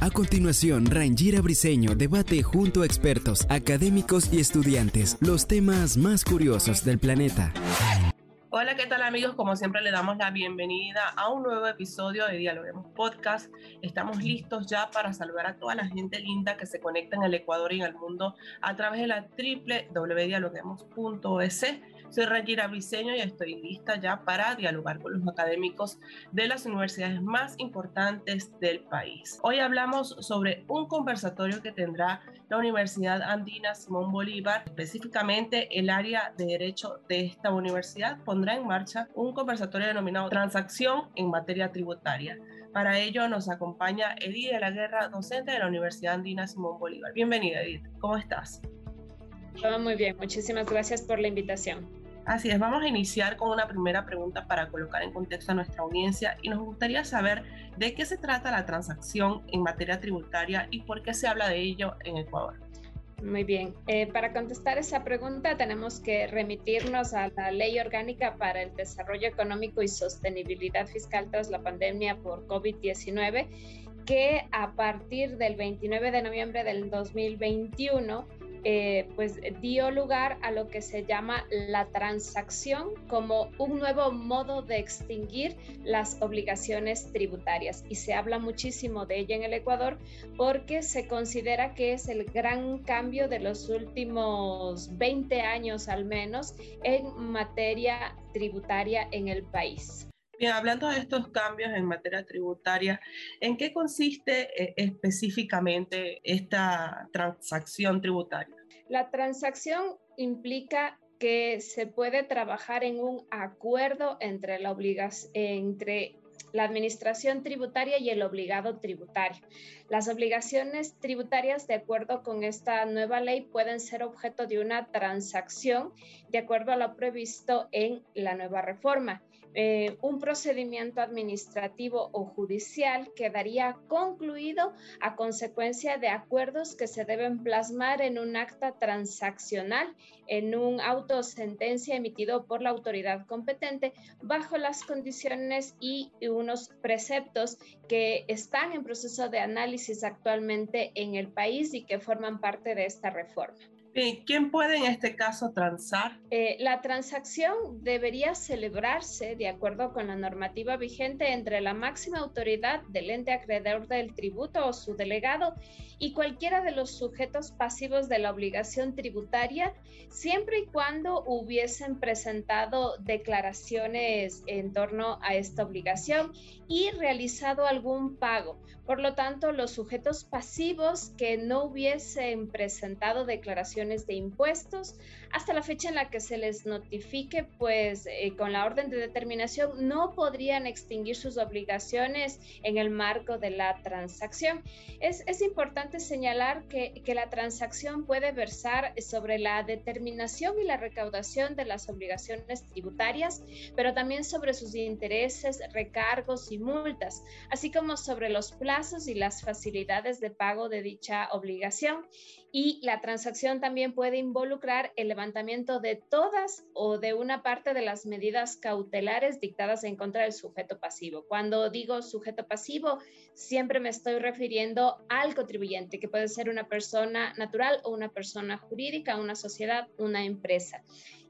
A continuación, Rangira Briseño debate junto a expertos, académicos y estudiantes los temas más curiosos del planeta. Hola, ¿qué tal amigos? Como siempre le damos la bienvenida a un nuevo episodio de Dialoguemos Podcast. Estamos listos ya para saludar a toda la gente linda que se conecta en el Ecuador y en el mundo a través de la www.dialoguemos.es soy Rangira Briceño y estoy lista ya para dialogar con los académicos de las universidades más importantes del país. Hoy hablamos sobre un conversatorio que tendrá la Universidad Andina Simón Bolívar, específicamente el área de Derecho de esta universidad pondrá en marcha un conversatorio denominado Transacción en materia tributaria. Para ello nos acompaña Edith de la Guerra, docente de la Universidad Andina Simón Bolívar. Bienvenida, Edith. ¿Cómo estás? Todo muy bien, muchísimas gracias por la invitación. Así es, vamos a iniciar con una primera pregunta para colocar en contexto a nuestra audiencia y nos gustaría saber de qué se trata la transacción en materia tributaria y por qué se habla de ello en Ecuador. Muy bien, eh, para contestar esa pregunta tenemos que remitirnos a la Ley Orgánica para el Desarrollo Económico y Sostenibilidad Fiscal tras la pandemia por COVID-19, que a partir del 29 de noviembre del 2021 eh, pues dio lugar a lo que se llama la transacción como un nuevo modo de extinguir las obligaciones tributarias. Y se habla muchísimo de ella en el Ecuador porque se considera que es el gran cambio de los últimos 20 años al menos en materia tributaria en el país. Bien, hablando de estos cambios en materia tributaria, ¿en qué consiste eh, específicamente esta transacción tributaria? La transacción implica que se puede trabajar en un acuerdo entre la obligación entre la administración tributaria y el obligado tributario. Las obligaciones tributarias, de acuerdo con esta nueva ley, pueden ser objeto de una transacción de acuerdo a lo previsto en la nueva reforma. Eh, un procedimiento administrativo o judicial quedaría concluido a consecuencia de acuerdos que se deben plasmar en un acta transaccional, en un auto sentencia emitido por la autoridad competente bajo las condiciones y unos preceptos que están en proceso de análisis actualmente en el país y que forman parte de esta reforma. ¿Quién puede en este caso transar? Eh, la transacción debería celebrarse de acuerdo con la normativa vigente entre la máxima autoridad del ente acreedor del tributo o su delegado y cualquiera de los sujetos pasivos de la obligación tributaria, siempre y cuando hubiesen presentado declaraciones en torno a esta obligación y realizado algún pago. Por lo tanto, los sujetos pasivos que no hubiesen presentado declaraciones de impuestos hasta la fecha en la que se les notifique, pues eh, con la orden de determinación no podrían extinguir sus obligaciones en el marco de la transacción. Es, es importante señalar que, que la transacción puede versar sobre la determinación y la recaudación de las obligaciones tributarias, pero también sobre sus intereses, recargos y multas, así como sobre los plazos y las facilidades de pago de dicha obligación. Y la transacción también puede involucrar el levantamiento de todas o de una parte de las medidas cautelares dictadas en contra del sujeto pasivo. Cuando digo sujeto pasivo, siempre me estoy refiriendo al contribuyente, que puede ser una persona natural o una persona jurídica, una sociedad, una empresa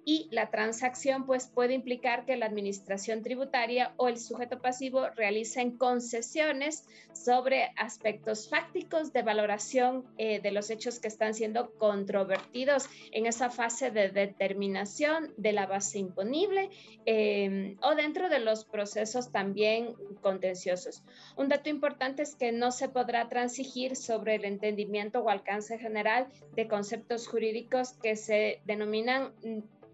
y la transacción pues puede implicar que la administración tributaria o el sujeto pasivo realicen concesiones sobre aspectos fácticos de valoración eh, de los hechos que están siendo controvertidos en esa fase de determinación de la base imponible em, o dentro de los procesos también contenciosos. Un dato importante es que no se podrá transigir sobre el entendimiento o alcance general de conceptos jurídicos que se denominan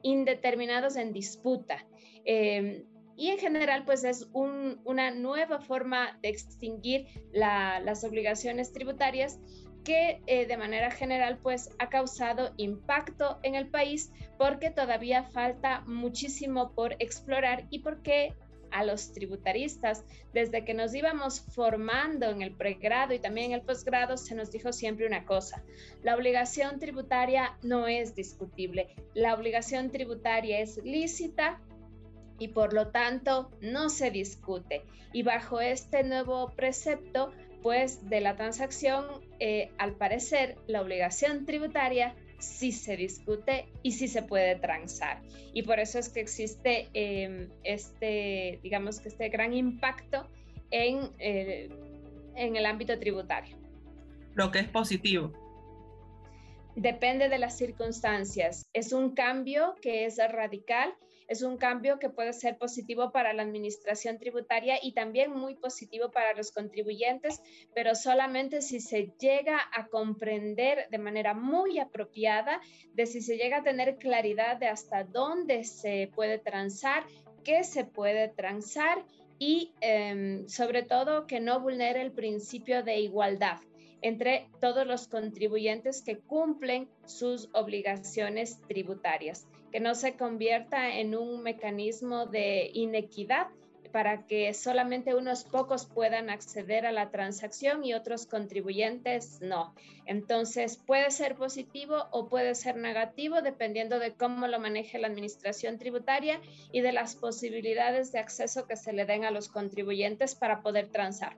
indeterminados en disputa. Eh, y en general pues es una nueva forma de extinguir las obligaciones tributarias que eh, de manera general pues ha causado impacto en el país porque todavía falta muchísimo por explorar y porque a los tributaristas desde que nos íbamos formando en el pregrado y también en el posgrado se nos dijo siempre una cosa, la obligación tributaria no es discutible, la obligación tributaria es lícita y por lo tanto no se discute. Y bajo este nuevo precepto, pues de la transacción, eh, al parecer, la obligación tributaria sí se discute y sí se puede transar. Y por eso es que existe em, este, digamos que este gran impacto en, eh, en el ámbito tributario. Lo que es positivo. Depende de las circunstancias. Es un cambio que es radical es un cambio que puede ser positivo para la administración tributaria y también muy positivo para los contribuyentes, pero solamente si se llega a comprender de manera muy apropiada, de si se llega a tener claridad de hasta dónde se puede transar, qué se puede transar y em, sobre todo que no vulnere el principio de igualdad entre todos los contribuyentes que cumplen sus obligaciones tributarias que no se convierta en un mecanismo de inequidad para que solamente unos pocos puedan acceder a la transacción y otros contribuyentes no. Entonces puede ser positivo o puede ser negativo dependiendo de cómo lo maneje la administración tributaria y de las posibilidades de acceso que se le den a los contribuyentes para poder transar.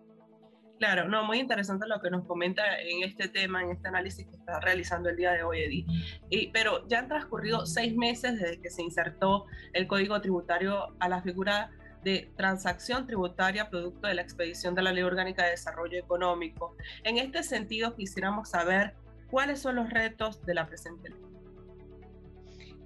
Claro, no, muy interesante lo que nos comenta en este tema, en este análisis que está realizando el día de hoy, Edith. Y, pero ya han transcurrido seis meses desde que se insertó el Código Tributario a la figura de transacción tributaria producto de la expedición de la Ley Orgánica de Desarrollo Económico. En este sentido, quisiéramos saber cuáles son los retos de la presente ley.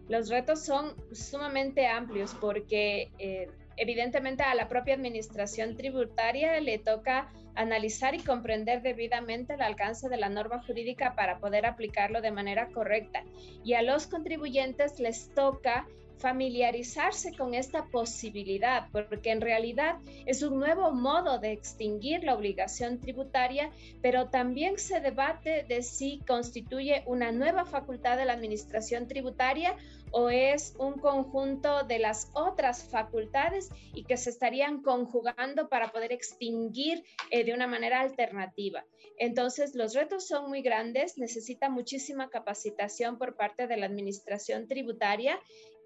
Los retos son sumamente amplios porque eh, evidentemente a la propia administración tributaria le toca analizar y comprender debidamente el alcance de la norma jurídica para poder aplicarlo de manera correcta. Y a los contribuyentes les toca familiarizarse con esta posibilidad, porque en realidad es un nuevo modo de extinguir la obligación tributaria, pero también se debate de si constituye una nueva facultad de la administración tributaria o es un conjunto de las otras facultades y que se estarían conjugando para poder extinguir eh, de una manera alternativa. Entonces, los retos son muy grandes, necesita muchísima capacitación por parte de la administración tributaria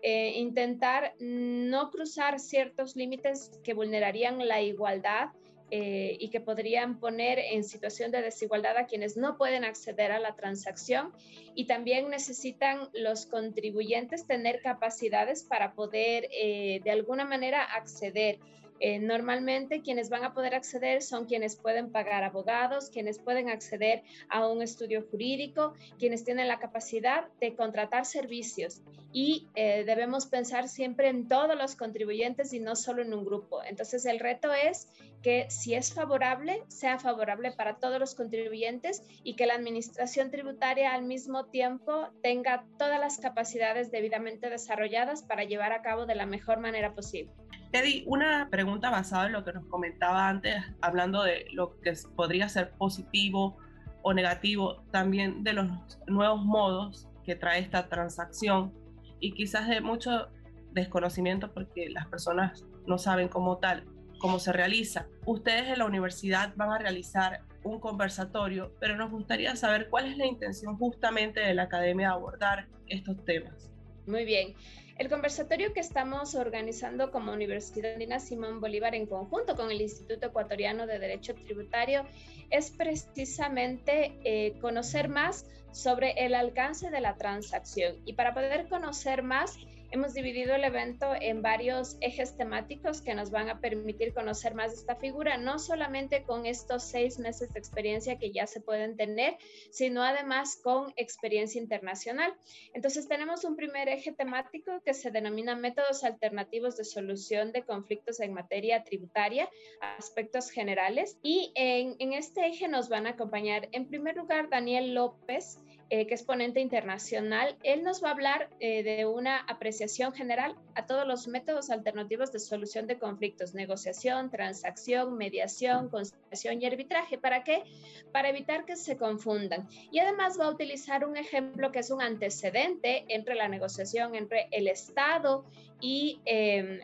eh, intentar no cruzar ciertos límites que vulnerarían la igualdad eh, y que podrían poner en situación de desigualdad a quienes no pueden acceder a la transacción. Y también necesitan los contribuyentes tener capacidades para poder eh, de alguna manera acceder eh, normalmente quienes van a poder acceder son quienes pueden pagar abogados, quienes pueden acceder a un estudio jurídico, quienes tienen la capacidad de contratar servicios. Y eh, debemos pensar siempre en todos los contribuyentes y no solo en un grupo. Entonces el reto es que si es favorable, sea favorable para todos los contribuyentes y que la administración tributaria al mismo tiempo tenga todas las capacidades debidamente desarrolladas para llevar a cabo de la mejor manera posible. Eddie, una pregunta basada en lo que nos comentaba antes, hablando de lo que podría ser positivo o negativo, también de los nuevos modos que trae esta transacción y quizás de mucho desconocimiento porque las personas no saben cómo tal, cómo se realiza. Ustedes en la universidad van a realizar un conversatorio, pero nos gustaría saber cuál es la intención justamente de la academia de abordar estos temas. Muy bien. El conversatorio que estamos organizando como Universidad Andina Simón Bolívar en conjunto con el Instituto Ecuatoriano de Derecho Tributario es precisamente eh, conocer más sobre el alcance de la transacción. Y para poder conocer más, Hemos dividido el evento en varios ejes temáticos que nos van a permitir conocer más esta figura, no solamente con estos seis meses de experiencia que ya se pueden tener, sino además con experiencia internacional. Entonces tenemos un primer eje temático que se denomina métodos alternativos de solución de conflictos en materia tributaria, aspectos generales. Y en, en este eje nos van a acompañar en primer lugar Daniel López, eh, que es ponente internacional. Él nos va a hablar eh, de una apreciación general a todos los métodos alternativos de solución de conflictos, negociación, transacción, mediación, conciliación y arbitraje. ¿Para qué? Para evitar que se confundan. Y además va a utilizar un ejemplo que es un antecedente entre la negociación entre el Estado y em,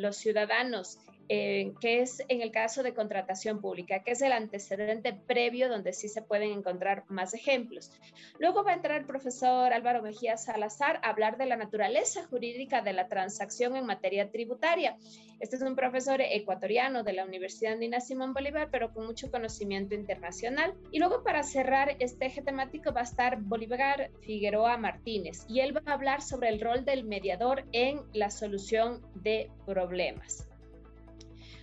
los ciudadanos eh, que es en el caso de contratación pública, que es el antecedente previo donde sí se pueden encontrar más ejemplos. Luego va a entrar el profesor Álvaro Mejía Salazar a hablar de la naturaleza jurídica de la transacción en materia tributaria. Este es un profesor ecuatoriano de la Universidad Andina Simón Bolívar, pero con mucho conocimiento internacional. Y luego para cerrar este eje temático va a estar Bolívar Figueroa Martínez y él va a hablar sobre el rol del mediador en la solución de problemas.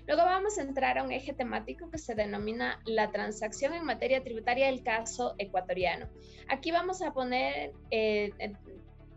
Luego vamos a entrar a un eje temático que se denomina la transacción en materia tributaria del caso ecuatoriano. Aquí vamos a poner, eh,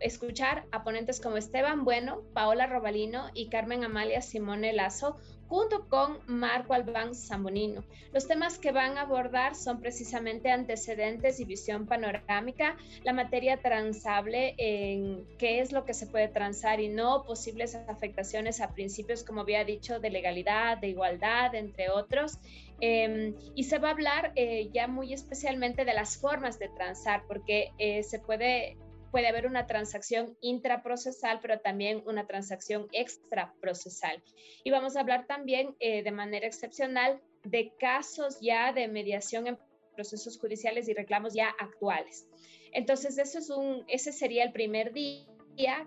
escuchar a ponentes como Esteban Bueno, Paola Robalino y Carmen Amalia Simone Lazo junto con Marco Albán Zambonino. Los temas que van a abordar son precisamente antecedentes y visión panorámica, la materia transable, en qué es lo que se puede transar y no, posibles afectaciones a principios, como había dicho, de legalidad, de igualdad, entre otros. Em, y se va a hablar eh, ya muy especialmente de las formas de transar, porque eh, se puede puede haber una transacción intraprocesal, pero también una transacción extraprocesal. Y vamos a hablar también eh, de manera excepcional de casos ya de mediación en procesos judiciales y reclamos ya actuales. Entonces, eso es un, ese sería el primer día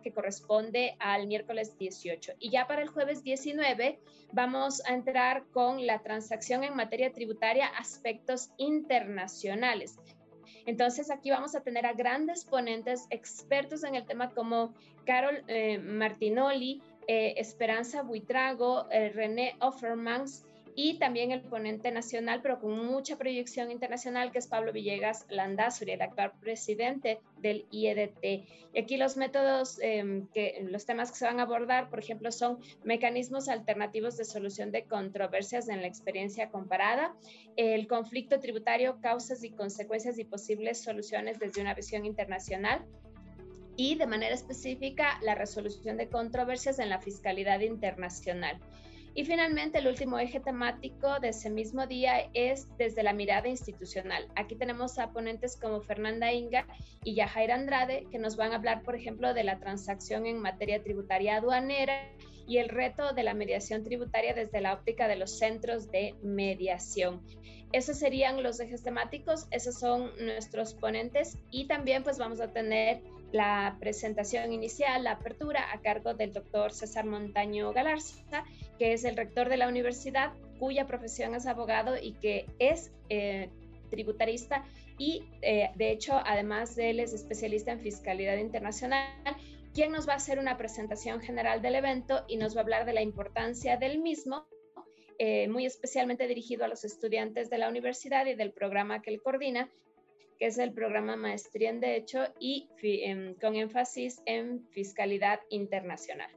que corresponde al miércoles 18. Y ya para el jueves 19 vamos a entrar con la transacción en materia tributaria, aspectos internacionales. Entonces aquí vamos a tener a grandes ponentes expertos en el tema como Carol eh, Martinoli, eh, Esperanza Buitrago, eh, René Offermans y también el ponente nacional, pero con mucha proyección internacional, que es Pablo Villegas Landazuri, el actual presidente del IEDT. Y aquí los métodos, em, que, los temas que se van a abordar, por ejemplo, son mecanismos alternativos de solución de controversias en la experiencia comparada, el conflicto tributario, causas y consecuencias y posibles soluciones desde una visión internacional, y de manera específica la resolución de controversias en la fiscalidad internacional. Y finalmente, el último eje temático de ese mismo día es desde la mirada institucional. Aquí tenemos a ponentes como Fernanda Inga y Yajaira Andrade, que nos van a hablar, por ejemplo, de la transacción en materia tributaria aduanera y el reto de la mediación tributaria desde la óptica de los centros de mediación. Esos serían los ejes temáticos, esos son nuestros ponentes y también pues vamos a tener la presentación inicial, la apertura, a cargo del doctor César Montaño Galarza, que es el rector de la universidad, cuya profesión es abogado y que es eh, tributarista y eh, de hecho, además de él, es especialista en fiscalidad internacional, quien nos va a hacer una presentación general del evento y nos va a hablar de la importancia del mismo, eh, muy especialmente dirigido a los estudiantes de la universidad y del programa que él coordina, que es el programa Maestría en Derecho y em, con énfasis en fiscalidad internacional.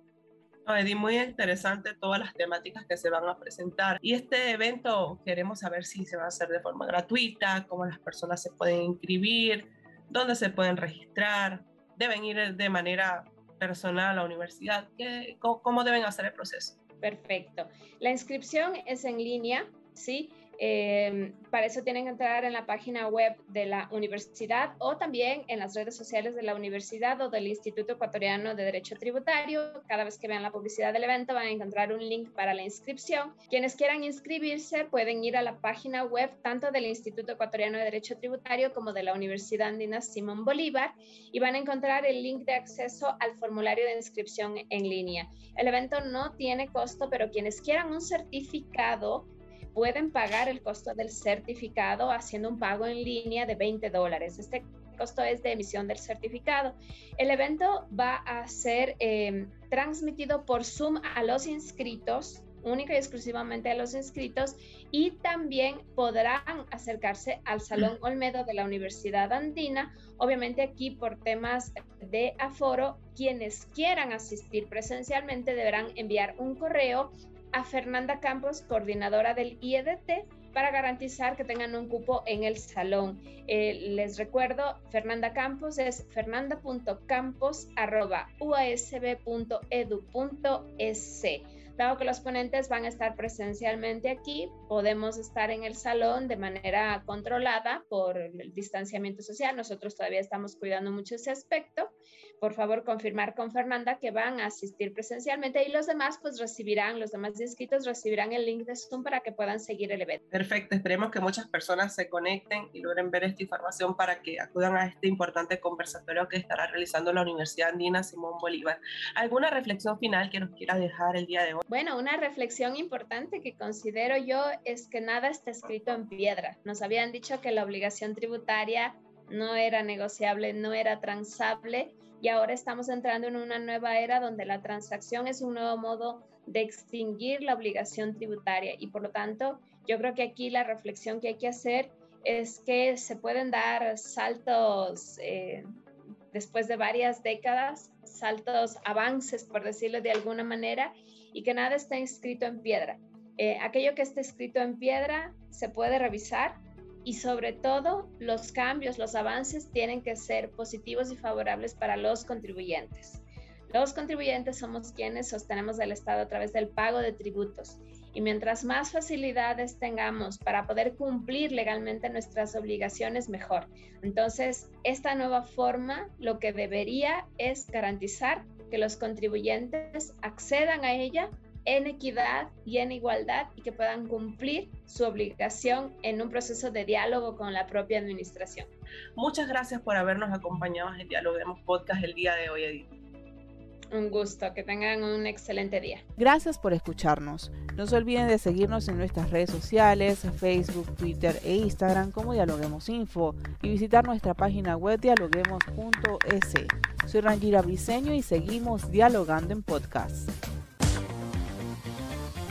Eddie, muy interesante todas las temáticas que se van a presentar. Y este evento queremos saber si se va a hacer de forma gratuita, cómo las personas se pueden inscribir, dónde se pueden registrar, deben ir de manera personal a la universidad, cómo, deben hacer el proceso. Perfecto. La inscripción es en línea, ¿sí? Eh, para eso tienen que entrar en la página web de la universidad o también en las redes sociales de la universidad o del Instituto Ecuatoriano de Derecho Tributario. Cada vez que vean la publicidad del evento van a encontrar un link para la inscripción. Quienes quieran inscribirse pueden ir a la página web tanto del Instituto Ecuatoriano de Derecho Tributario como de la Universidad Andina Simón Bolívar y van a encontrar el link de acceso al formulario de inscripción en línea. El evento no tiene costo, pero quienes quieran un certificado pueden pagar el costo del certificado haciendo un pago en línea de 20 dólares. Este costo es de emisión del certificado. El evento va a ser em, transmitido por Zoom a los inscritos única y exclusivamente a los inscritos y también podrán acercarse al Salón Olmedo de la Universidad Andina. Obviamente aquí por temas de aforo, quienes quieran asistir presencialmente deberán enviar un correo a Fernanda Campos, coordinadora del IEDT, para garantizar que tengan un cupo en el salón. Eh, les recuerdo, Fernanda Campos es fernanda.campos.uasb.edu.es. Dado que los ponentes van a estar presencialmente aquí, podemos estar en el salón de manera controlada por el distanciamiento social. Nosotros todavía estamos cuidando mucho ese aspecto. Por favor, confirmar con Fernanda que van a asistir presencialmente y los demás pues recibirán, los demás inscritos recibirán el link de Zoom para que puedan seguir el evento. Perfecto, esperemos que muchas personas se conecten y logren ver esta información para que acudan a este importante conversatorio que estará realizando la Universidad Andina Simón Bolívar. ¿Alguna reflexión final que nos quiera dejar el día de hoy? Bueno, una reflexión importante que considero yo es que nada está escrito en piedra. Nos habían dicho que la obligación tributaria no era negociable, no era transable y ahora estamos entrando en una nueva era donde la transacción es un nuevo modo de extinguir la obligación tributaria y por lo tanto yo creo que aquí la reflexión que hay que hacer es que se pueden dar saltos eh, después de varias décadas, saltos, avances, por decirlo de alguna manera, y que nada está escrito en piedra. Eh, aquello que está escrito en piedra se puede revisar y sobre todo los cambios, los avances tienen que ser positivos y favorables para los contribuyentes. Los contribuyentes somos quienes sostenemos el Estado a través del pago de tributos y mientras más facilidades tengamos para poder cumplir legalmente nuestras obligaciones, mejor. Entonces, esta nueva forma lo que debería es garantizar que los contribuyentes accedan a ella en equidad y en igualdad y que puedan cumplir su obligación en un proceso de diálogo con la propia administración. Muchas gracias por habernos acompañado en Dialoguemos Podcast el día de hoy, Edith. Un gusto, que tengan un excelente día. Gracias por escucharnos. No se olviden de seguirnos en nuestras redes sociales, Facebook, Twitter e Instagram como Dialoguemos Info y visitar nuestra página web dialoguemos.es. Soy Rangira Briseño y seguimos dialogando en podcast.